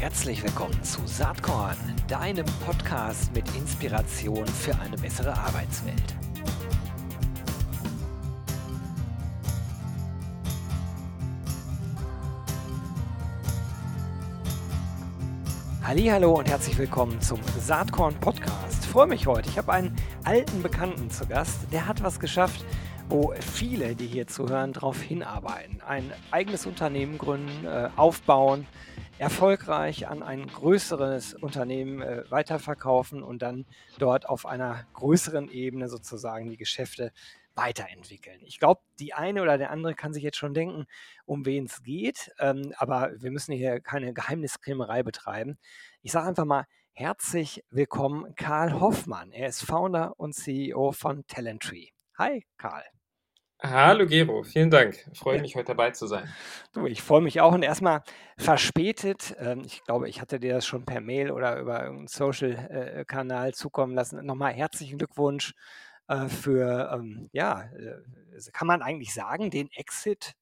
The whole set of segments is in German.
Herzlich willkommen zu Saatkorn, deinem Podcast mit Inspiration für eine bessere Arbeitswelt. Hallo und herzlich willkommen zum Saatkorn Podcast. Freue mich heute. Ich habe einen alten Bekannten zu Gast. Der hat was geschafft, wo viele, die hier zuhören, darauf hinarbeiten. Ein eigenes Unternehmen gründen, äh, aufbauen, erfolgreich an ein größeres Unternehmen äh, weiterverkaufen und dann dort auf einer größeren Ebene sozusagen die Geschäfte weiterentwickeln. Ich glaube, die eine oder der andere kann sich jetzt schon denken, um wen es geht, ähm, aber wir müssen hier keine Geheimniskrämerei betreiben. Ich sage einfach mal herzlich willkommen, Karl Hoffmann. Er ist Founder und CEO von Talenttree. Hi, Karl. Hallo Gero, vielen Dank. Ich freue mich, heute dabei zu sein. Du, ich freue mich auch und erstmal verspätet. Ähm, ich glaube, ich hatte dir das schon per Mail oder über irgendeinen Social-Kanal zukommen lassen. Nochmal herzlichen Glückwunsch äh, für, ähm, ja, äh, kann man eigentlich sagen, den Exit?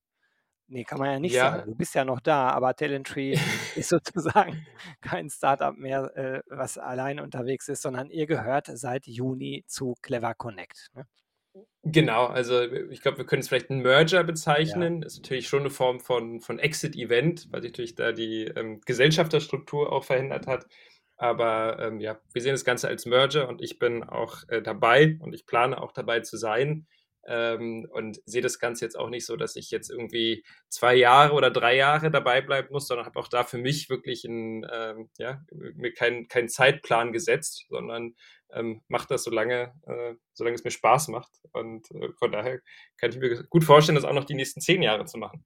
Nee, kann man ja nicht Ja, sagen. Du bist ja noch da, aber Talenttree ist sozusagen kein Startup mehr, äh, was allein unterwegs ist, sondern ihr gehört seit Juni zu Clever Connect. Ne? Genau. Also ich glaube, wir können es vielleicht einen Merger Ja. bezeichnen. Ist natürlich schon eine Form von, von Exit-Event, weil sich natürlich da die ähm, Gesellschafterstruktur auch verändert hat. Aber ähm, ja, wir sehen das Ganze als Merger und ich bin auch äh, dabei und ich plane auch dabei zu sein. Ähm, und sehe das Ganze jetzt auch nicht so, dass ich jetzt irgendwie zwei Jahre oder drei Jahre dabei bleiben muss, sondern habe auch da für mich wirklich einen, ähm, ja, mir keinen keinen Zeitplan gesetzt, sondern ähm, mache das so lange, äh, solange es mir Spaß macht. Und äh, von daher kann ich mir gut vorstellen, das auch noch die nächsten zehn Jahre zu machen.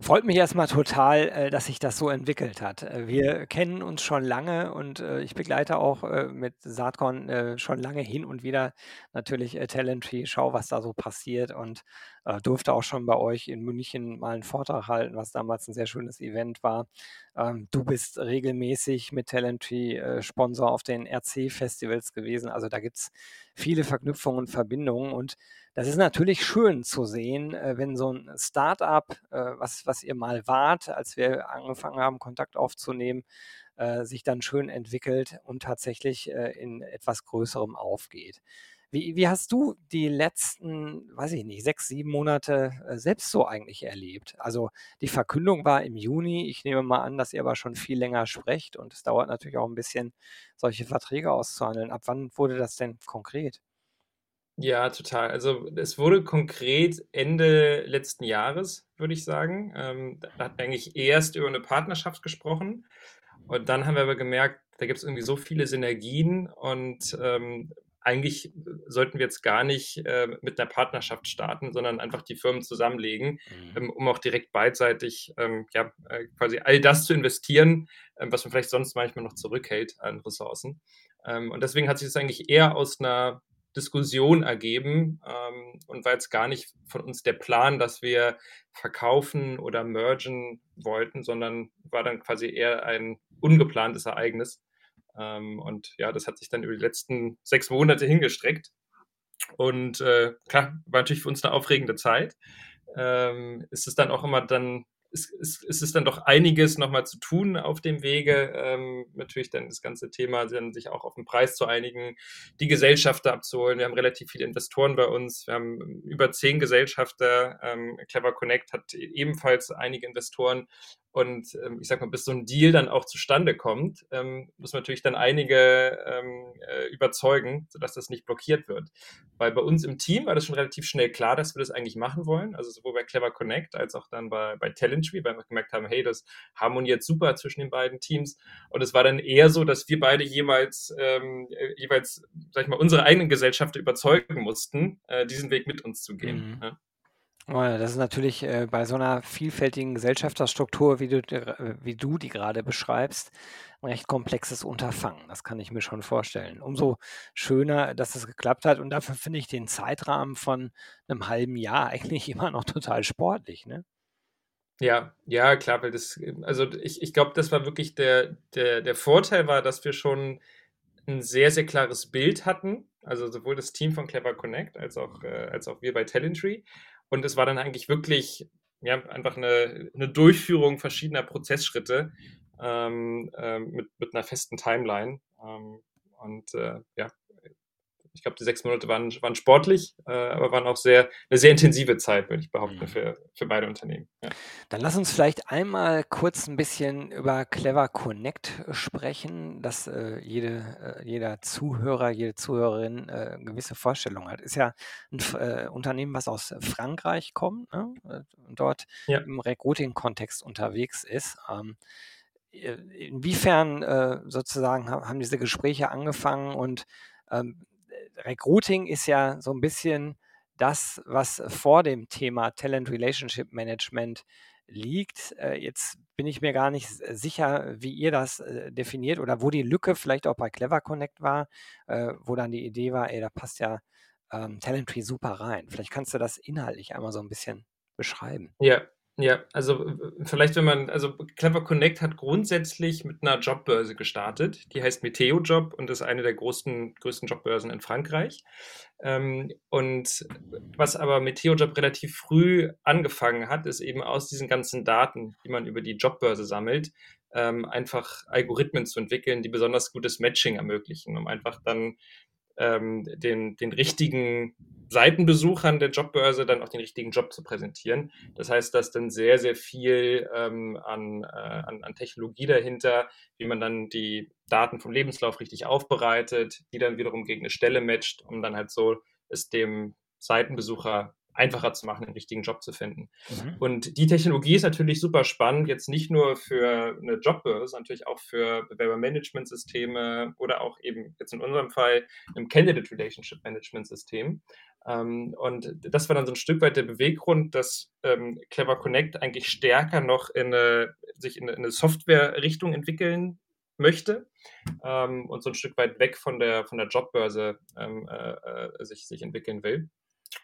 Freut mich erstmal total, äh, dass sich das so entwickelt hat. Äh, wir kennen uns schon lange und, äh, ich begleite auch, mit Saatkorn, schon lange hin und wieder natürlich, Talenttree, schaue, was da so passiert und, durfte auch schon bei euch in München mal einen Vortrag halten, was damals ein sehr schönes Event war. Ähm, du bist regelmäßig mit Talenttree, äh, Sponsor auf den RC-Festivals gewesen. Also, da gibt's viele Verknüpfungen und Verbindungen und das ist natürlich schön zu sehen, äh, wenn so ein Start-up, äh, was was ihr mal wart, als wir angefangen haben, Kontakt aufzunehmen, äh, sich dann schön entwickelt und tatsächlich, in etwas Größerem aufgeht. Wie wie hast du die letzten, weiß ich nicht, 6, 7 Monate, selbst so eigentlich erlebt? Also, die Verkündung war im Juni. Ich nehme mal an, dass ihr aber schon viel länger sprecht und es dauert natürlich auch ein bisschen, solche Verträge auszuhandeln. Ab wann wurde das denn konkret? Ja, total. Also es wurde konkret Ende letzten Jahres, würde ich sagen. Ähm, da hatten wir eigentlich erst über eine Partnerschaft gesprochen und dann haben wir aber gemerkt, da gibt es irgendwie so viele Synergien und ähm, eigentlich sollten wir jetzt gar nicht äh, mit einer Partnerschaft starten, sondern einfach die Firmen zusammenlegen, Mhm. ähm, um auch direkt beidseitig ähm, ja, äh, quasi all das zu investieren, ähm, was man vielleicht sonst manchmal noch zurückhält an Ressourcen. Ähm, und deswegen hat sich das eigentlich eher aus einer Diskussion ergeben ähm, und war jetzt gar nicht von uns der Plan, dass wir verkaufen oder mergen wollten, sondern war dann quasi eher ein ungeplantes Ereignis. Ähm, und ja, das hat sich dann über die letzten sechs Monate hingestreckt. Und äh, klar, war natürlich für uns eine aufregende Zeit. Ähm, ist es dann auch immer dann ist, ist, ist es dann doch einiges nochmal zu tun auf dem Wege. Ähm, natürlich dann das ganze Thema, dann sich auch auf den Preis zu einigen, die Gesellschafter abzuholen. Wir haben relativ viele Investoren bei uns. Wir haben über zehn Gesellschafter. Ähm, Clever Connect hat ebenfalls einige Investoren. Und ähm, ich sag mal, bis so ein Deal dann auch zustande kommt, ähm, muss man natürlich dann einige ähm, äh, überzeugen, sodass das nicht blockiert wird. Weil bei uns im Team war das schon relativ schnell klar, dass wir das eigentlich machen wollen. Also sowohl bei Clever Connect als auch dann bei, bei Talenttree, weil wir gemerkt haben, hey, das harmoniert super zwischen den beiden Teams. Und es war dann eher so, dass wir beide jeweils, ähm, äh, jeweils, sag ich mal, unsere eigenen Gesellschafter überzeugen mussten, äh, diesen Weg mit uns zu gehen. Mhm. Ja. Ja, das ist natürlich, äh, bei so einer vielfältigen Gesellschafterstruktur, wie du äh, wie du die gerade beschreibst, 'n recht komplexes Unterfangen. Das kann ich mir schon vorstellen. Umso schöner, dass es geklappt hat und dafür finde ich den Zeitrahmen von einem halben Jahr eigentlich immer noch total sportlich, ne? Ja, ja, klar, weil das, ähm, also ich, ich glaube, das war wirklich der, der, der Vorteil war, dass wir schon ein sehr, sehr klares Bild hatten. Also sowohl das Team von Clever Connect als auch, äh, als auch wir bei Talenttree. Und es war dann eigentlich wirklich ja, einfach eine, eine Durchführung verschiedener Prozessschritte, ähm, äh, mit, mit einer festen Timeline. Ähm, und äh, ja, ich glaube, die sechs Monate waren, waren sportlich, äh, aber waren auch sehr, eine sehr intensive Zeit, würde ich behaupten, mhm. für, für beide Unternehmen. Ja. Dann lass uns vielleicht einmal kurz ein bisschen über Clever Connect sprechen, dass äh, jede, äh, jeder Zuhörer, jede Zuhörerin äh, eine gewisse Vorstellung hat. Ist ja ein äh, Unternehmen, was aus Frankreich kommt ne? Äh, und dort ja. im Recruiting-Kontext unterwegs ist. Ähm, inwiefern sozusagen haben diese Gespräche angefangen und ähm, Recruiting ist ja so ein bisschen das, was vor dem Thema Talent Relationship Management liegt. Äh, jetzt bin ich mir gar nicht sicher, wie ihr das äh, definiert oder wo die Lücke vielleicht auch bei Clever Connect war, äh, wo dann die Idee war, ey, da passt ja ähm, Talentry super rein. Vielleicht kannst du das inhaltlich einmal so ein bisschen beschreiben. Ja, ja, also vielleicht, wenn man, also Clever Connect hat grundsätzlich mit einer Jobbörse gestartet. Die heißt Meteo Job und ist eine der größten, größten Jobbörsen in Frankreich. Ähm, und was aber Meteo Job relativ früh angefangen hat, ist eben aus diesen ganzen Daten, die man über die Jobbörse sammelt, ähm, einfach Algorithmen zu entwickeln, die besonders gutes Matching ermöglichen, um einfach dann ähm, den, den richtigen Seitenbesuchern der Jobbörse dann auch den richtigen Job zu präsentieren. Das heißt, dass dann sehr, sehr viel ähm, an, äh, an, an Technologie dahinter, wie man dann die Daten vom Lebenslauf richtig aufbereitet, die dann wiederum gegen eine Stelle matcht, um dann halt so es dem Seitenbesucher einfacher zu machen, den richtigen Job zu finden. Mhm. Und die Technologie ist natürlich super spannend, jetzt nicht nur für eine Jobbörse, natürlich auch für Bewerbermanagementsysteme oder auch eben jetzt in unserem Fall im Candidate Relationship Management System. Ähm, und das war dann so ein Stück weit der Beweggrund, dass ähm, Clever Connect eigentlich stärker noch in eine, sich in eine Software-Richtung entwickeln möchte ähm, und so ein Stück weit weg von der, von der Jobbörse äh, äh sich, sich entwickeln will.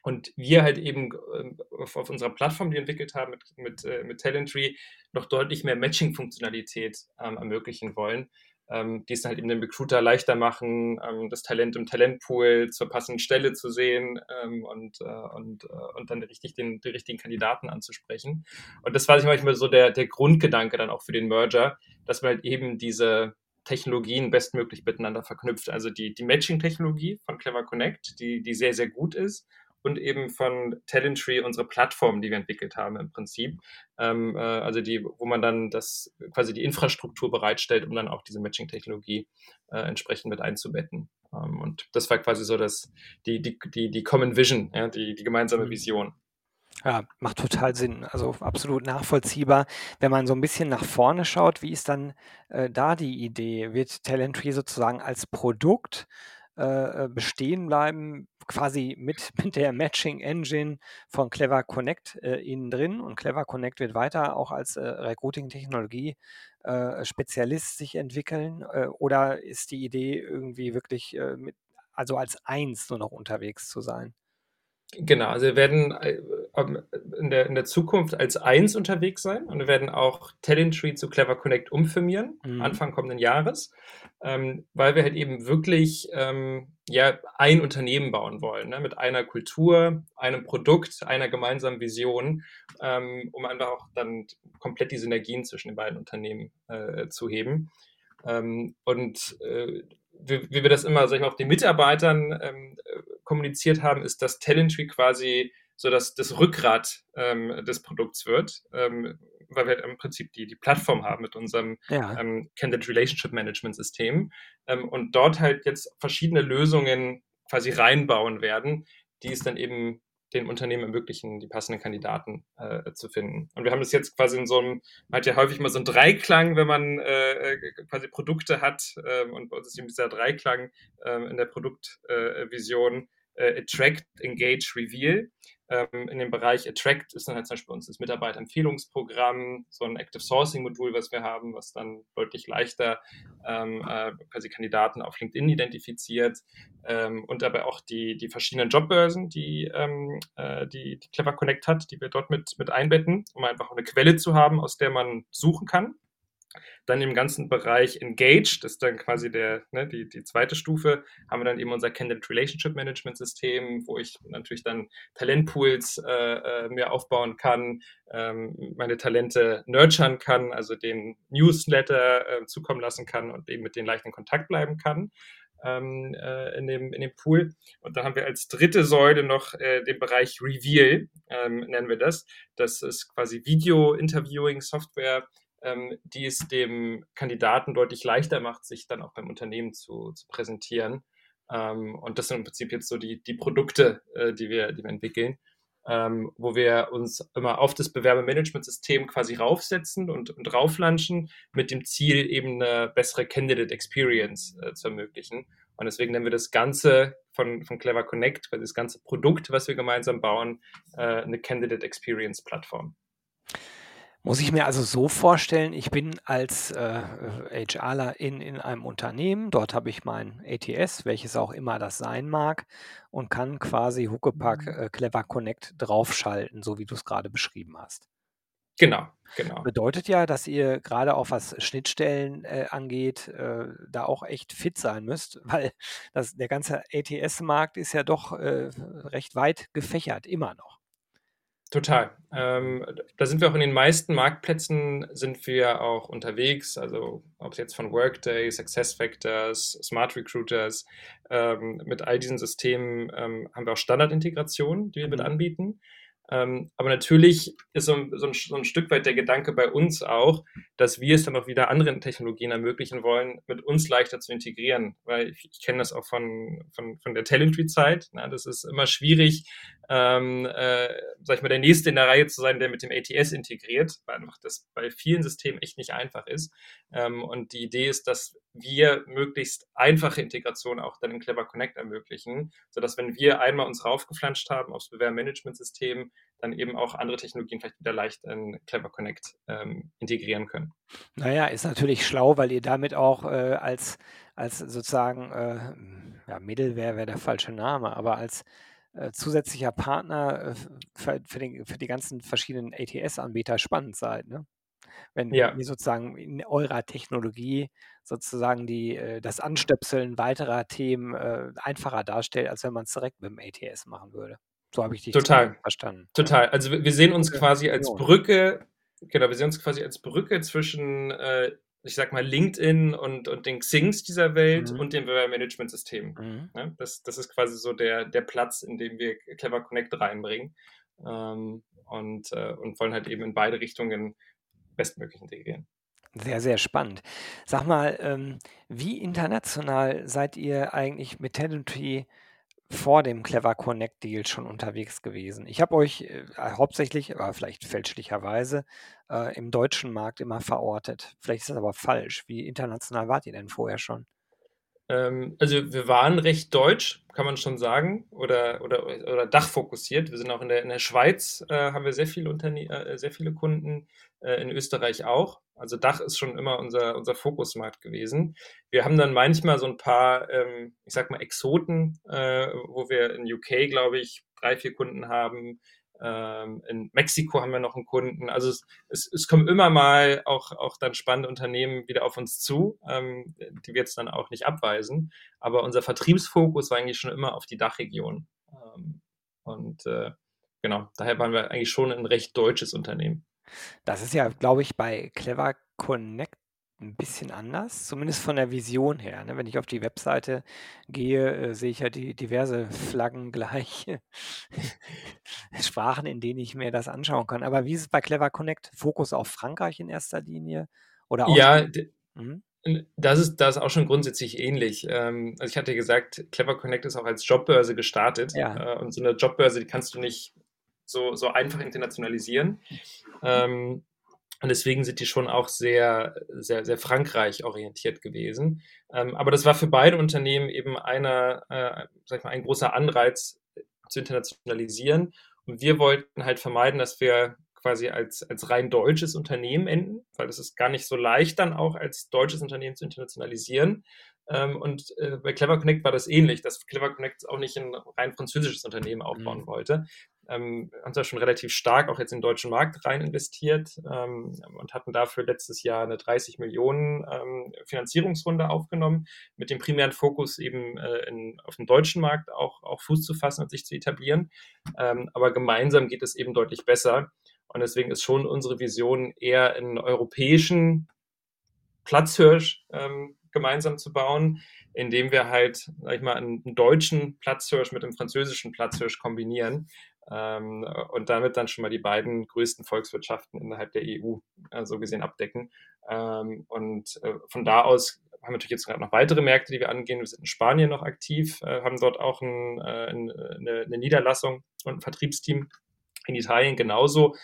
Und wir halt eben ähm, auf, auf, unserer Plattform, die wir entwickelt haben mit, mit, äh, mit Talentry, noch deutlich mehr Matching-Funktionalität ähm, ermöglichen wollen, ähm, die es halt eben den Recruiter leichter machen, ähm, das Talent im Talentpool zur passenden Stelle zu sehen ähm, und, äh, und, äh, und dann richtig den, den richtigen Kandidaten anzusprechen. Und das war sich manchmal so der, der Grundgedanke dann auch für den Merger, dass man halt eben diese Technologien bestmöglich miteinander verknüpft. Also die, die Matching-Technologie von Clever Connect, die, die sehr, sehr gut ist und eben von Talentry unsere Plattform, die wir entwickelt haben im Prinzip. Ähm, äh, also die, wo man dann das quasi die Infrastruktur bereitstellt, um dann auch diese Matching-Technologie äh, entsprechend mit einzubetten. Ähm, und das war quasi so das, die, die, die, die Common Vision, ja, die, die gemeinsame mhm. Vision. Ja, macht total Sinn. Also absolut nachvollziehbar. Wenn man so ein bisschen nach vorne schaut, wie ist dann äh, da die Idee? Wird Talentry sozusagen als Produkt äh, äh, bestehen bleiben, quasi mit, mit der Matching Engine von Clever Connect äh, innen drin. Und Clever Connect wird weiter auch als äh, Recruiting-Technologie äh, Spezialist sich entwickeln. Äh, oder ist die Idee irgendwie wirklich mit, also als eins nur noch unterwegs zu sein? Genau, also wir werden äh, in der, in der Zukunft als eins unterwegs sein und wir werden auch Talentry zu Clever Connect umfirmieren, mhm. Anfang kommenden Jahres, ähm, weil wir halt eben wirklich ähm, ja, ein Unternehmen bauen wollen, ne, mit einer Kultur, einem Produkt, einer gemeinsamen Vision, ähm, um einfach auch dann komplett die Synergien zwischen den beiden Unternehmen äh, zu heben. Ähm, und äh, wie, wie, wir das immer, sag ich mal, auch den Mitarbeitern ähm, kommuniziert haben, ist, dass Talentry quasi so dass das Rückgrat ähm, des Produkts wird, ähm, weil wir halt im Prinzip die, die Plattform haben mit unserem ja. ähm, Candidate Relationship Management System ähm, und dort halt jetzt verschiedene Lösungen quasi reinbauen werden, die es dann eben den Unternehmen ermöglichen, die passenden Kandidaten äh, zu finden. Und wir haben das jetzt quasi in so einem, man hat ja häufig mal so einen Dreiklang, wenn man äh, äh quasi Produkte hat äh, und bei uns ist eben dieser Dreiklang äh, in der Produktvision äh, Attract, Engage, Reveal. Ähm, in dem Bereich Attract ist dann halt zum Beispiel uns das Mitarbeiterempfehlungsprogramm, so ein Active Sourcing Modul, was wir haben, was dann deutlich leichter ähm, äh, quasi Kandidaten auf LinkedIn identifiziert ähm, und dabei auch die, die verschiedenen Jobbörsen, die, ähm, äh, die, die Clever Connect hat, die wir dort mit, mit einbetten, um einfach eine Quelle zu haben, aus der man suchen kann Dann im ganzen Bereich Engage, das ist dann quasi der, ne, die, die zweite Stufe, haben wir dann eben unser Candidate Relationship Management System, wo ich natürlich dann Talentpools äh, äh, mir aufbauen kann, ähm, meine Talente nurturen kann, also den Newsletter äh, zukommen lassen kann und eben mit denen leicht in Kontakt bleiben kann. Ähm, äh, in, dem, in dem Pool. Und dann haben wir als dritte Säule noch äh, den Bereich Reveal, ähm, nennen wir das. Das ist quasi Video-Interviewing-Software, ähm, die es dem Kandidaten deutlich leichter macht, sich dann auch beim Unternehmen zu, zu präsentieren. Ähm, und das sind im Prinzip jetzt so die, die Produkte, äh, die, wir, die wir entwickeln, ähm, wo wir uns immer auf das Bewerbermanagementsystem quasi raufsetzen und, und rauflanschen, mit dem Ziel, eben eine bessere Candidate Experience äh, zu ermöglichen. Und deswegen nennen wir das Ganze von, von Clever Connect, das ganze Produkt, was wir gemeinsam bauen, äh, eine Candidate Experience Plattform. Muss ich mir also so vorstellen, ich bin als äh, HRler in, in einem Unternehmen, dort habe ich mein ATS, welches auch immer das sein mag, und kann quasi Huckepack mhm. äh, Clever Connect draufschalten, so wie du es gerade beschrieben hast. Genau, genau. Bedeutet ja, dass ihr gerade auch was Schnittstellen äh, angeht, äh, da auch echt fit sein müsst, weil das, der ganze ATS-Markt ist ja doch äh, recht weit gefächert, immer noch. Total. Ähm, da sind wir auch in den meisten Marktplätzen sind wir auch unterwegs. Also ob es jetzt von Workday, SuccessFactors, Smart Recruiters, ähm, mit all diesen Systemen ähm, haben wir auch Standardintegrationen, die wir mit mhm. anbieten. Ähm, aber natürlich ist so ein, so, ein, so ein, Stück weit der Gedanke bei uns auch, dass wir es dann auch wieder anderen Technologien ermöglichen wollen, mit uns leichter zu integrieren. Weil ich, ich kenne das auch von, von, von der Talentry-Zeit. Das ist immer schwierig, ähm, äh, sag ich mal, der Nächste in der Reihe zu sein, der mit dem ATS integriert, weil einfach das bei vielen Systemen echt nicht einfach ist. Ähm, und die Idee ist, dass wir möglichst einfache Integration auch dann in Clever Connect ermöglichen, sodass wenn wir einmal uns raufgeflanscht haben aufs Bewerbermanagementsystem, dann eben auch andere Technologien vielleicht wieder leicht in Clever Connect ähm, integrieren können. Naja, ist natürlich schlau, weil ihr damit auch äh, als, als sozusagen, äh, ja, Mittelware wäre der falsche Name, aber als äh, zusätzlicher Partner äh, für, für, den, für die ganzen verschiedenen ATS-Anbieter spannend seid. Ne? wenn ja. ihr sozusagen in eurer Technologie sozusagen die, äh, das Anstöpseln weiterer Themen äh, einfacher darstellt, als wenn man es direkt mit dem ATS machen würde. So habe ich dich Total. verstanden. Total. Also wir sehen uns quasi als Brücke, genau, wir sehen uns quasi als Brücke zwischen, äh, ich sag mal, LinkedIn und, und den Xings dieser Welt mhm. und dem Bewerbermanagementsystem. Mhm. Ja, das, das ist quasi so der, der Platz, in dem wir Clever Connect reinbringen. Ähm, und, äh, und wollen halt eben in beide Richtungen bestmöglich integrieren. Sehr, sehr spannend. Sag mal, ähm, wie international seid ihr eigentlich mit Tendency vor dem Clever Connect Deal schon unterwegs gewesen? Ich habe euch äh, hauptsächlich, aber vielleicht fälschlicherweise, äh, im deutschen Markt immer verortet. Vielleicht ist das aber falsch. Wie international wart ihr denn vorher schon? Ähm, also wir waren recht deutsch, kann man schon sagen, oder, oder, oder dachfokussiert. Wir sind auch in der, in der Schweiz, äh, haben wir sehr viele, Unterne äh, sehr viele Kunden, äh, in Österreich auch. Also Dach ist schon immer unser, unser Fokusmarkt gewesen. Wir haben dann manchmal so ein paar, ähm, ich sag mal, Exoten, äh, wo wir in UK, glaube ich, drei, vier Kunden haben, ähm, in Mexiko haben wir noch einen Kunden. Also es, es, es, kommen immer mal auch, auch dann spannende Unternehmen wieder auf uns zu, ähm, die wir jetzt dann auch nicht abweisen. Aber unser Vertriebsfokus war eigentlich schon immer auf die Dachregion. Ähm, und äh, genau, daher waren wir eigentlich schon ein recht deutsches Unternehmen. Das ist ja, glaube ich, bei Clever Connect ein bisschen anders, zumindest von der Vision her. Ne? Wenn ich auf die Webseite gehe, äh, sehe ich ja die diverse Flaggen gleich, Sprachen, in denen ich mir das anschauen kann. Aber wie ist es bei Clever Connect? Fokus auf Frankreich in erster Linie? Oder ja, mhm. das, ist, das ist auch schon grundsätzlich ähnlich. Ähm, also ich hatte gesagt, Clever Connect ist auch als Jobbörse gestartet. Ja. Äh, und so eine Jobbörse, die kannst du nicht so, so einfach internationalisieren. Ähm, und deswegen sind die schon auch sehr, sehr, sehr Frankreich orientiert gewesen. Ähm, aber das war für beide Unternehmen eben einer, äh, sag ich mal, ein großer Anreiz zu internationalisieren. Und wir wollten halt vermeiden, dass wir quasi als, als rein deutsches Unternehmen enden, weil es ist gar nicht so leicht dann auch als deutsches Unternehmen zu internationalisieren. Ähm, und äh, bei Clever Connect war das ähnlich, dass Clever Connect auch nicht ein rein französisches Unternehmen aufbauen mhm. wollte, ähm, haben da schon relativ stark auch jetzt in den deutschen Markt rein investiert ähm, und hatten dafür letztes Jahr eine 30 Millionen ähm, Finanzierungsrunde aufgenommen, mit dem primären Fokus eben äh, in, auf dem deutschen Markt auch, auch Fuß zu fassen und sich zu etablieren. Ähm, aber gemeinsam geht es eben deutlich besser. Und deswegen ist schon unsere Vision eher einen europäischen Platzhirsch ähm, gemeinsam zu bauen, indem wir halt, sag ich mal, einen, deutschen Platzhirsch mit einem französischen Platzhirsch kombinieren ähm, und damit dann schon mal die beiden größten Volkswirtschaften innerhalb der EU äh, so gesehen abdecken. Ähm, und äh, von da aus haben wir natürlich jetzt gerade noch weitere Märkte, die wir angehen. Wir sind in Spanien noch aktiv, äh, haben dort auch ein, äh, eine, eine, Niederlassung und ein Vertriebsteam. In Italien genauso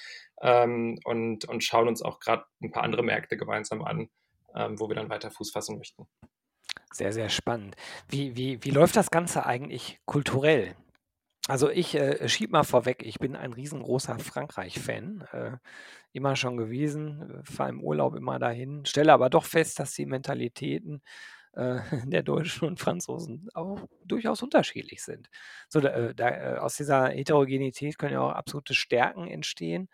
ähm, und, und schauen uns auch gerade ein paar andere Märkte gemeinsam an, ähm, wo wir dann weiter Fuß fassen möchten. Sehr, sehr spannend. Wie, wie, wie läuft das Ganze eigentlich kulturell? Also ich äh, schieb mal vorweg, ich bin ein riesengroßer Frankreich-Fan, äh, immer schon gewesen, äh, fahre im Urlaub immer dahin, stelle aber doch fest, dass die Mentalitäten äh, der Deutschen und Franzosen auch durchaus unterschiedlich sind. So, da, äh, da, äh, aus dieser Heterogenität können ja auch absolute Stärken entstehen.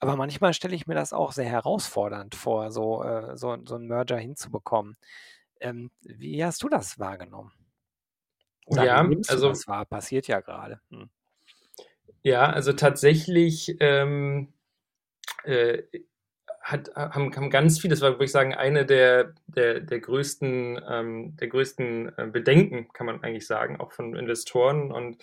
Aber manchmal stelle ich mir das auch sehr herausfordernd vor, so, so, so einen Merger hinzubekommen. Ähm, wie hast du das wahrgenommen? Oder ja, also das wahr? Passiert ja gerade. Hm. Ja, also tatsächlich ähm, äh, hat, haben, haben ganz viele, das war, würde ich sagen, eine der, der, der größten, ähm, der größten äh, Bedenken, kann man eigentlich sagen, auch von Investoren und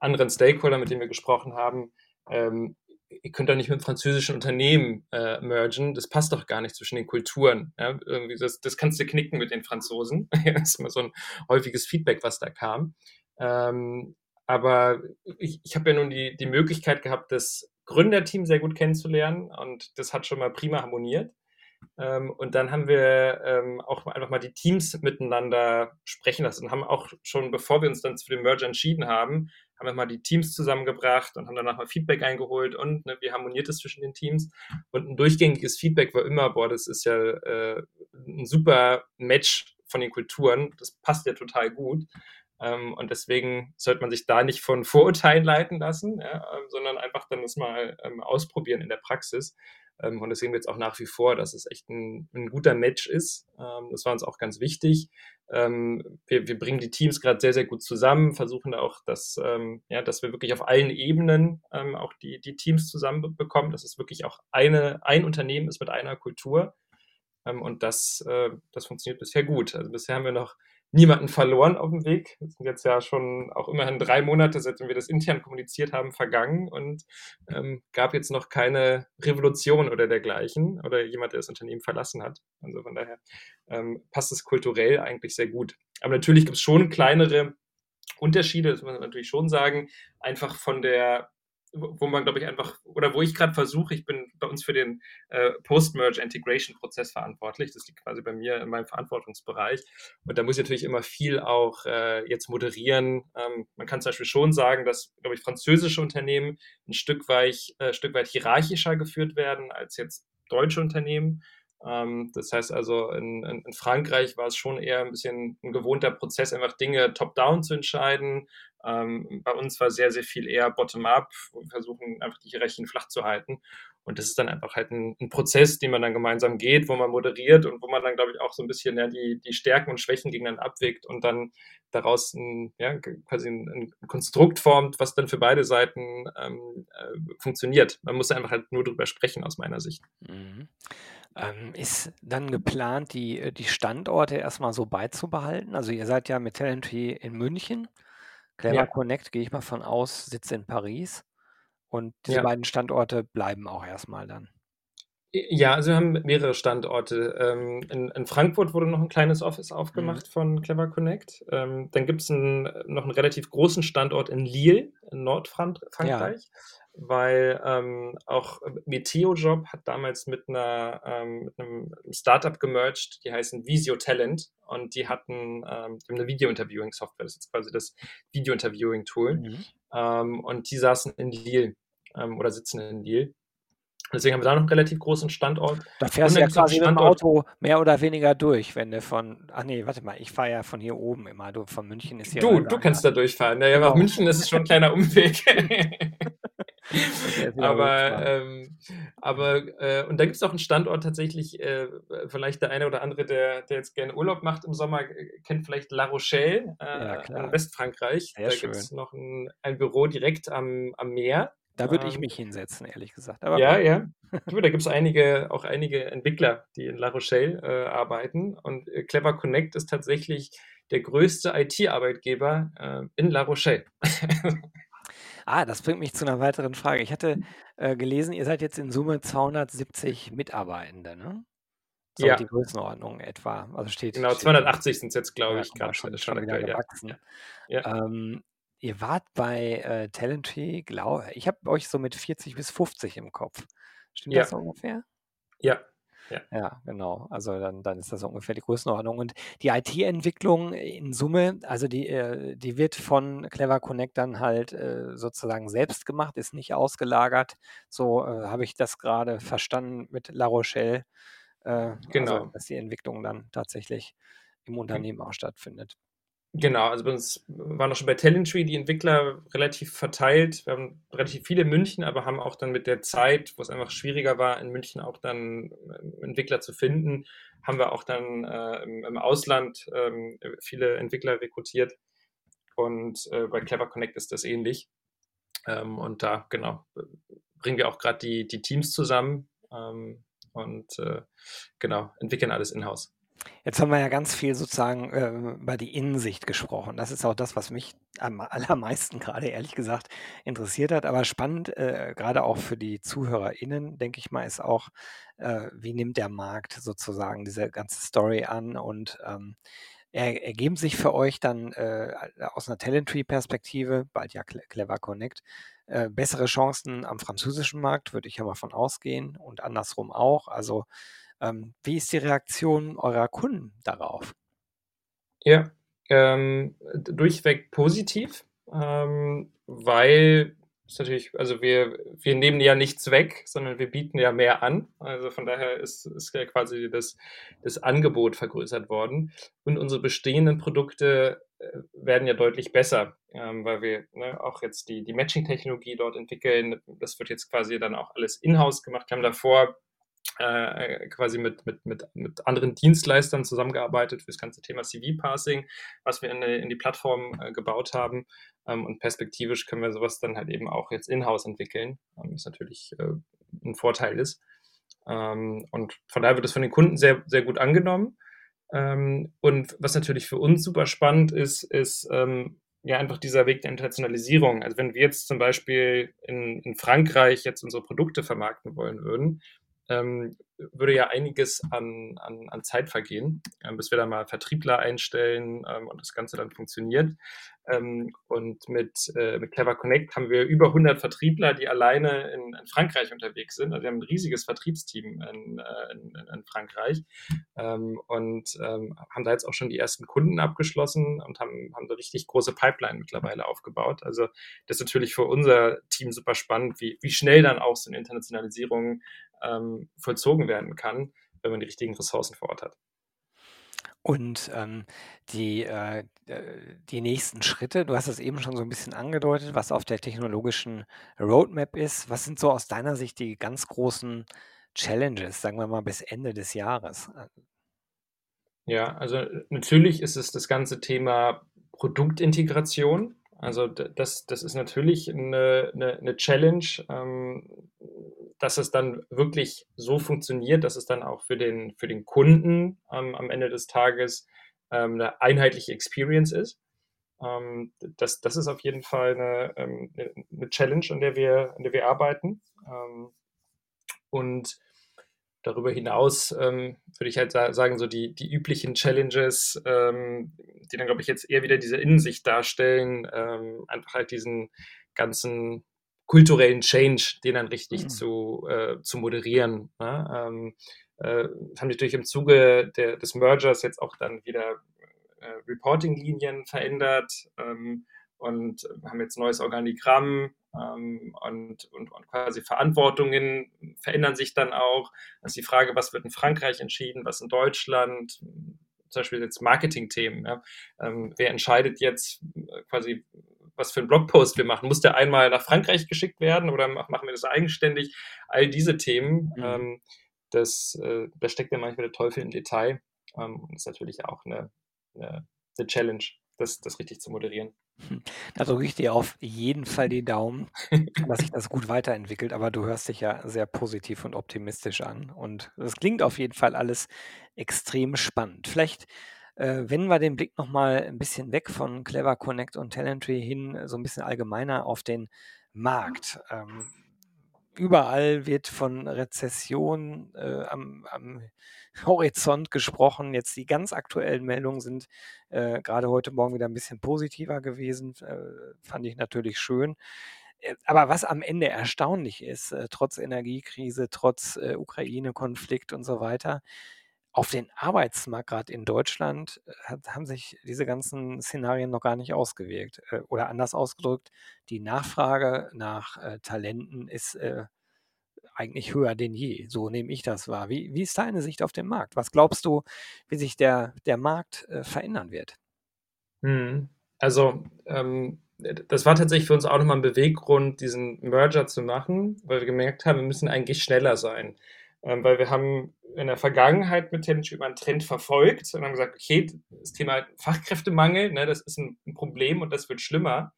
anderen Stakeholdern, mit denen wir gesprochen haben. Ähm, ihr könnt doch nicht mit französischen Unternehmen äh, mergen, das passt doch gar nicht zwischen den Kulturen. Ja? Irgendwie das, das kannst du knicken mit den Franzosen. das ist immer so ein häufiges Feedback, was da kam. Ähm, aber ich, ich habe ja nun die, die Möglichkeit gehabt, das Gründerteam sehr gut kennenzulernen und das hat schon mal prima harmoniert. Ähm, und dann haben wir ähm, auch einfach mal die Teams miteinander sprechen lassen und haben auch schon, bevor wir uns dann für den Merger entschieden haben, haben wir mal die Teams zusammengebracht und haben danach mal Feedback eingeholt und ne, wie harmoniert es zwischen den Teams. Und ein durchgängiges Feedback war immer, boah, das ist ja äh, ein super Match von den Kulturen, das passt ja total gut. Ähm, und deswegen sollte man sich da nicht von Vorurteilen leiten lassen, ja, sondern einfach dann das mal ähm, ausprobieren in der Praxis. Ähm, und das sehen wir jetzt auch nach wie vor, dass es echt ein, ein guter Match ist. Ähm, das war uns auch ganz wichtig. Ähm, wir, wir, bringen die Teams gerade sehr, sehr gut zusammen, versuchen auch, dass, ja, dass wir wirklich auf allen Ebenen auch die, die Teams zusammenbekommen, dass es wirklich auch eine, ein Unternehmen ist mit einer Kultur. und das, äh, das funktioniert bisher gut. Also bisher haben wir noch niemanden verloren auf dem Weg. Es sind jetzt ja schon auch immerhin drei Monate, seitdem wir das intern kommuniziert haben, vergangen und ähm, gab jetzt noch keine Revolution oder dergleichen oder jemand, der das Unternehmen verlassen hat. Also von daher ähm, passt es kulturell eigentlich sehr gut. Aber natürlich gibt es schon kleinere Unterschiede, das muss man natürlich schon sagen, einfach von der wo man, glaube ich, einfach, oder wo ich gerade versuche, ich bin bei uns für den äh, Post-Merge-Integration-Prozess verantwortlich. Das liegt quasi bei mir in meinem Verantwortungsbereich. Und da muss ich natürlich immer viel auch äh, jetzt moderieren. Ähm, man kann zum Beispiel schon sagen, dass, glaube ich, französische Unternehmen ein Stück weit, äh, Stück weit hierarchischer geführt werden als jetzt deutsche Unternehmen. Ähm, das heißt also, in, in, Frankreich war es schon eher ein bisschen ein gewohnter Prozess, einfach Dinge top-down zu entscheiden. Ähm, bei uns war sehr, sehr viel eher bottom-up. Versuchen einfach die Hierarchien flach zu halten. Und das ist dann einfach halt ein, ein, Prozess, den man dann gemeinsam geht, wo man moderiert und wo man dann, glaube ich, auch so ein bisschen ja, die, die Stärken und Schwächen gegeneinander abwägt und dann daraus ein, ja, quasi ein, ein Konstrukt formt, was dann für beide Seiten ähm, äh, funktioniert. Man muss einfach halt nur drüber sprechen, aus meiner Sicht. Mhm. Ähm, ist dann geplant, die, äh, die Standorte erstmal so beizubehalten? Also ihr seid ja mit Talentry in München. Clever Ja. Connect, gehe ich mal von aus, sitzt in Paris. Und diese Ja. beiden Standorte bleiben auch erstmal dann. Ja, also wir haben mehrere Standorte. Ähm, in, in Frankfurt wurde noch ein kleines Office Mhm. aufgemacht von Clever Connect. Ähm, dann gibt es noch einen relativ großen Standort in Lille, in Ja. Weil ähm, auch Meteojob hat damals mit, einer, ähm, mit einem Startup gemerged, die heißen Visio Talent und die hatten ähm, die haben eine Video-Interviewing-Software, das ist jetzt quasi das Video-Interviewing-Tool Mhm. ähm, und die saßen in Lille ähm, oder sitzen in Lille. Deswegen haben wir da noch einen relativ großen Standort. Da fährst du ja quasi mit dem Standort, Auto mehr oder weniger durch, wenn du von. Ach nee, warte mal, ich fahre ja von hier oben immer. Du, von München ist hier du, du kannst da durchfahren. Naja, Genau. München ist es schon ein kleiner Umweg. aber, ähm, aber äh, und da gibt es auch einen Standort tatsächlich, äh, vielleicht der eine oder andere, der, der jetzt gerne Urlaub macht im Sommer, kennt vielleicht La Rochelle äh, ja, in Westfrankreich. Sehr da gibt es noch ein, ein, Büro direkt am, am Meer. Da würde ich ähm, mich hinsetzen, ehrlich gesagt. Aber ja, ja. da gibt es einige, auch einige Entwickler, die in La Rochelle äh, arbeiten. Und äh, Clever Connect ist tatsächlich der größte IT-Arbeitgeber äh, in La Rochelle. Ah, das bringt mich zu einer weiteren Frage. Ich hatte äh, gelesen, ihr seid jetzt in Summe 270 Mitarbeitende, ne? So ja. die Größenordnung etwa. Also steht. Genau, 280 sind es jetzt, glaube ja, ich, gerade schon, schon wieder gewachsen. Ja. Ähm, ihr wart bei äh, Talentry, glaube ich, habe euch so mit 40 bis 50 im Kopf. Stimmt das ungefähr? Ja, ja. Ja, genau. Also dann, dann ist das ungefähr die Größenordnung. Und die IT-Entwicklung in Summe, also die, äh, die wird von Clever Connect dann halt äh, sozusagen selbst gemacht, ist nicht ausgelagert. So äh, habe ich das gerade verstanden mit La Rochelle. Also, genau. Also, dass die Entwicklung dann tatsächlich im Unternehmen auch stattfindet. Genau, also bei uns waren auch schon bei Talentry die Entwickler relativ verteilt. Wir haben relativ viele in München, aber haben auch dann mit der Zeit, wo es einfach schwieriger war, in München auch dann ähm, Entwickler zu finden, haben wir auch dann äh, im, Ausland ähm, viele Entwickler rekrutiert. Und äh, bei Clever Connect ist das ähnlich. Ähm, und da, genau, bringen wir auch gerade die, die Teams zusammen ähm, und äh, genau, entwickeln alles in-house. Jetzt haben wir ja ganz viel sozusagen äh, über die Innensicht gesprochen. Das ist auch das, was mich am allermeisten gerade ehrlich gesagt interessiert hat. Aber spannend, äh, gerade auch für die ZuhörerInnen, denke ich mal, ist auch, äh, wie nimmt der Markt sozusagen diese ganze Story an und ähm, er, ergeben sich für euch dann äh, aus einer Talentry-Perspektive, bald ja Clever Connect, äh, bessere Chancen am französischen Markt, würde ich ja mal von ausgehen und andersrum auch. Also ähm, wie ist die Reaktion eurer Kunden darauf? Ja, ähm, durchweg positiv, ähm, weil ist natürlich, also wir, wir nehmen ja nichts weg, sondern wir bieten ja mehr an. Also von daher ist, ist ja quasi das, das Angebot vergrößert worden. Und unsere bestehenden Produkte äh, werden ja deutlich besser, ähm, weil wir ne, auch jetzt die, die Matching-Technologie dort entwickeln. Das wird jetzt quasi dann auch alles in-house gemacht. Wir haben davor äh, quasi mit, mit, mit, mit anderen Dienstleistern zusammengearbeitet für das ganze Thema CV-Passing, was wir in, in, die Plattform äh, gebaut haben. Ähm, und perspektivisch können wir sowas dann halt eben auch jetzt in-house entwickeln, ähm, was natürlich äh, ein Vorteil ist. Ähm, und von daher wird es von den Kunden sehr, sehr gut angenommen. Ähm, und was natürlich für uns super spannend ist, ist ähm, ja einfach dieser Weg der Internationalisierung. Also wenn wir jetzt zum Beispiel in, in Frankreich jetzt unsere Produkte vermarkten wollen würden, ähm, würde ja einiges an, an, an Zeit vergehen, äh, bis wir da mal Vertriebler einstellen ähm, und das Ganze dann funktioniert. Ähm, und mit, äh, mit Clever Connect haben wir über 100 Vertriebler, die alleine in, in Frankreich unterwegs sind. Also wir haben ein riesiges Vertriebsteam in, äh, in, in Frankreich ähm, und ähm, haben da jetzt auch schon die ersten Kunden abgeschlossen und haben, haben eine richtig große Pipeline mittlerweile aufgebaut. Also das ist natürlich für unser Team super spannend, wie, wie schnell dann auch so eine Internationalisierung ähm, vollzogen werden kann, wenn man die richtigen Ressourcen vor Ort hat. Und ähm, die, äh, die nächsten Schritte, du hast es eben schon so ein bisschen angedeutet, was auf der technologischen Roadmap ist. Was sind so aus deiner Sicht die ganz großen Challenges, sagen wir mal, bis Ende des Jahres? Ja, also natürlich ist es das ganze Thema Produktintegration. Also das, das ist natürlich eine, eine, eine Challenge, ähm, dass es dann wirklich so funktioniert, dass es dann auch für den, für den Kunden ähm, am Ende des Tages ähm, eine einheitliche Experience ist. Ähm, das, das ist auf jeden Fall eine, ähm, eine Challenge, an der wir, an der wir arbeiten. Ähm, und darüber hinaus ähm, würde ich halt sagen, so die, die üblichen Challenges, ähm, die dann, glaube ich, jetzt eher wieder diese Innensicht darstellen, ähm, einfach halt diesen ganzen kulturellen Change, den dann richtig mhm. zu, äh, zu moderieren. Ne? Ähm, äh, haben sich durch im Zuge der, des Mergers jetzt auch dann wieder äh, Reporting-Linien verändert ähm, und haben jetzt neues Organigramm ähm, und, und, und, quasi Verantwortungen verändern sich dann auch. Das ist die Frage, was wird in Frankreich entschieden, was in Deutschland, zum Beispiel jetzt Marketing-Themen. Ja? Ähm, wer entscheidet jetzt quasi, was für einen Blogpost wir machen. Muss der einmal nach Frankreich geschickt werden oder machen wir das eigenständig? All diese Themen, mhm. ähm, das, äh, da steckt ja manchmal der Teufel im Detail. Ähm, ist natürlich auch eine, eine, eine Challenge, das, das richtig zu moderieren. Da drücke ich dir auf jeden Fall die Daumen, dass sich das gut weiterentwickelt, aber du hörst dich ja sehr positiv und optimistisch an und es klingt auf jeden Fall alles extrem spannend. Vielleicht äh, wenden wir den Blick nochmal ein bisschen weg von Clever Connect und Talentry hin, so ein bisschen allgemeiner auf den Markt. Ähm, überall wird von Rezession äh, am, am Horizont gesprochen. Jetzt die ganz aktuellen Meldungen sind äh, gerade heute Morgen wieder ein bisschen positiver gewesen. Äh, fand ich natürlich schön. Äh, aber was am Ende erstaunlich ist, äh, trotz Energiekrise, trotz äh, Ukraine-Konflikt und so weiter, auf den Arbeitsmarkt, gerade in Deutschland, hat, haben sich diese ganzen Szenarien noch gar nicht ausgewirkt. oder anders ausgedrückt, die Nachfrage nach Talenten ist eigentlich höher denn je. So nehme ich das wahr. Wie, wie ist deine Sicht auf den Markt? Was glaubst du, wie sich der, der Markt äh, verändern wird? Hm. Also, ähm, das war tatsächlich für uns auch nochmal ein Beweggrund, diesen Merger zu machen, weil wir gemerkt haben, wir müssen eigentlich schneller sein. Ähm, weil wir haben in der Vergangenheit mit Tennis über einen Trend verfolgt und haben gesagt, okay, das Thema Fachkräftemangel, ne, das ist ein, ein Problem und das wird schlimmer.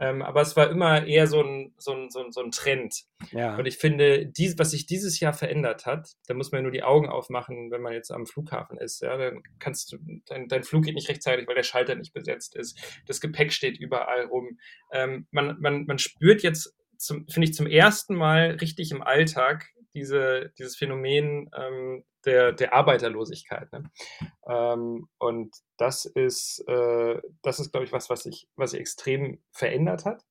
Ähm, aber es war immer eher so ein, so ein, so ein, so ein Trend. Ja. Und ich finde, dies, was sich dieses Jahr verändert hat, da muss man ja nur die Augen aufmachen, wenn man jetzt am Flughafen ist. Ja, dann kannst du, dein, dein Flug geht nicht rechtzeitig, weil der Schalter nicht besetzt ist. Das Gepäck steht überall rum. Ähm, man, man, man spürt jetzt, finde ich, zum ersten Mal richtig im Alltag diese, dieses Phänomen ähm, der, der Arbeiterlosigkeit. Ne? Ähm, und das ist, äh, das ist, glaube ich, was, was sich was sich extrem verändert hat.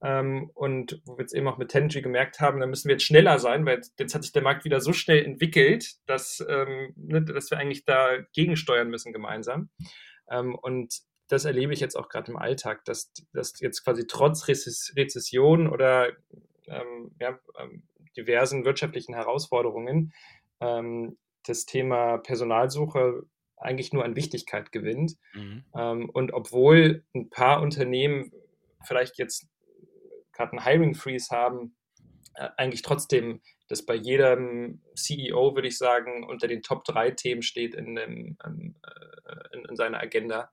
Ähm, und wo wir jetzt eben auch mit Tenji gemerkt haben, da müssen wir jetzt schneller sein, weil jetzt hat sich der Markt wieder so schnell entwickelt, dass, ähm, ne, dass wir eigentlich da gegensteuern müssen gemeinsam. Ähm, und das erlebe ich jetzt auch gerade im Alltag, dass, dass jetzt quasi trotz Rezession oder ähm, ja, ähm, diversen wirtschaftlichen Herausforderungen ähm, das Thema Personalsuche eigentlich nur an Wichtigkeit gewinnt. Mhm. Ähm, und obwohl ein paar Unternehmen vielleicht jetzt gerade einen Hiring Freeze haben, äh, eigentlich trotzdem das bei jedem CEO, würde ich sagen, unter den Top 3 Themen steht in, dem, ähm, äh, in, in seiner Agenda.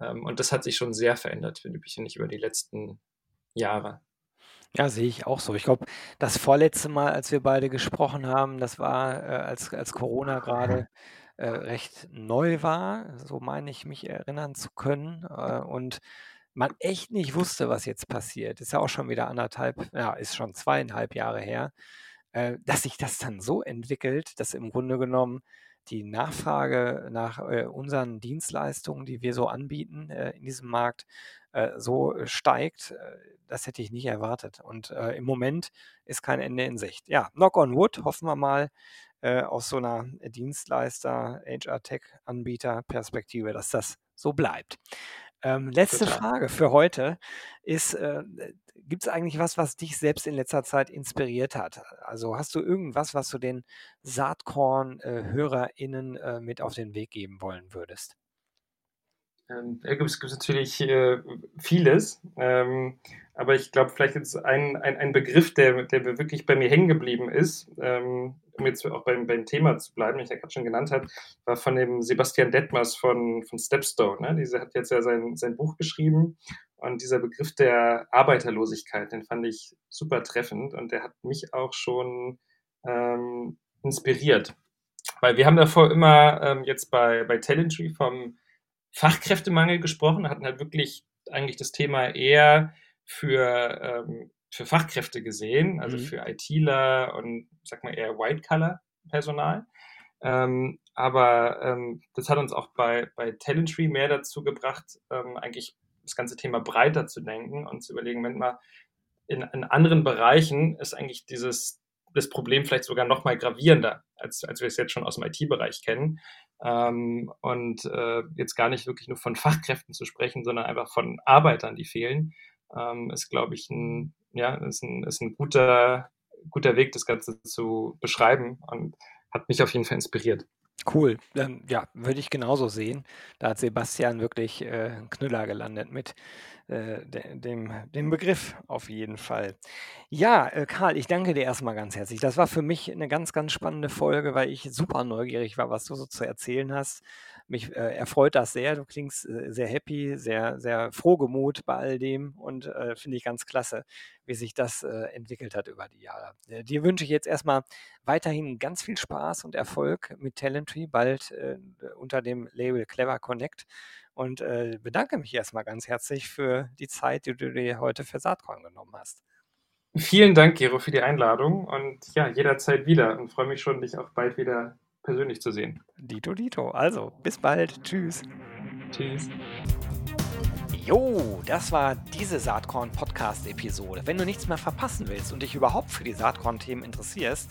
Ähm, und das hat sich schon sehr verändert, finde ich, nicht über die letzten Jahre. Ja, sehe ich auch so. Ich glaube, das vorletzte Mal, als wir beide gesprochen haben, das war, äh, als als Corona gerade äh, recht neu war, so meine ich mich erinnern zu können, äh, und man echt nicht wusste, was jetzt passiert. Ist ja auch schon wieder anderthalb, ja, ist schon zweieinhalb Jahre her, äh, dass sich das dann so entwickelt, dass im Grunde genommen die Nachfrage nach, äh, unseren Dienstleistungen, die wir so anbieten, äh, in diesem Markt, so steigt, äh, das hätte ich nicht erwartet. Und äh, im Moment ist kein Ende in Sicht. Ja, knock on wood, hoffen wir mal äh, aus so einer Dienstleister, HR-Tech-Anbieter-Perspektive, dass das so bleibt. Ähm, letzte Total. Frage für heute ist, äh, gibt es eigentlich was, was dich selbst in letzter Zeit inspiriert hat? Also hast du irgendwas, was du den Saatkorn-HörerInnen äh, mit auf den Weg geben wollen würdest? Ähm, da gibt es natürlich äh, vieles, ähm, aber ich glaube, vielleicht jetzt ein, ein, ein Begriff, der, der wirklich bei mir hängen geblieben ist, ähm, um jetzt auch beim, beim Thema zu bleiben, ich ja gerade schon genannt habe, war von dem Sebastian Detmers von, von Stepstone. Ne? Dieser hat jetzt ja sein, sein Buch geschrieben und dieser Begriff der Arbeiterlosigkeit, den fand ich super treffend und der hat mich auch schon ähm, inspiriert. Weil wir haben davor immer ähm, jetzt bei, bei Talentry vom Fachkräftemangel gesprochen, hatten halt wirklich eigentlich das Thema eher für, ähm, für Fachkräfte gesehen, also mhm. für ITler und sag mal eher White-Color-Personal. Ähm, aber ähm, das hat uns auch bei, bei Talentry mehr dazu gebracht, ähm, eigentlich das ganze Thema breiter zu denken und zu überlegen, wenn mal in, in anderen Bereichen ist eigentlich dieses das Problem vielleicht sogar noch mal gravierender, als, als wir es jetzt schon aus dem IT-Bereich kennen. Ähm, und äh, jetzt gar nicht wirklich nur von Fachkräften zu sprechen, sondern einfach von Arbeitern, die fehlen, ähm, ist, glaube ich, ein, ja, ist ein, ist ein guter, guter Weg, das Ganze zu beschreiben und hat mich auf jeden Fall inspiriert. Cool. Ähm, ja, würde ich genauso sehen. Da hat Sebastian wirklich äh, einen Knüller gelandet mit äh, de dem dem Begriff auf jeden Fall. Ja, äh, Karl, ich danke dir erstmal ganz herzlich. Das war für mich eine ganz, ganz spannende Folge, weil ich super neugierig war, was du so zu erzählen hast. Mich, äh, erfreut das sehr. Du klingst, äh, sehr happy, sehr sehr frohgemut bei all dem und, äh, finde ich ganz klasse, wie sich das, entwickelt hat über die Jahre. Dir wünsche ich jetzt erstmal weiterhin ganz viel Spaß und Erfolg mit Talentry, bald, unter dem Label Clever Connect und äh, bedanke mich erstmal ganz herzlich für die Zeit, die du dir heute für Saatkorn genommen hast. Vielen Dank, Gero, für die Einladung und ja, jederzeit wieder und freue mich schon, dich auch bald wieder persönlich zu sehen. Dito, Dito. Also, bis bald. Tschüss. Tschüss. Jo, das war diese Saatkorn-Podcast-Episode. Wenn du nichts mehr verpassen willst und dich überhaupt für die Saatkorn-Themen interessierst,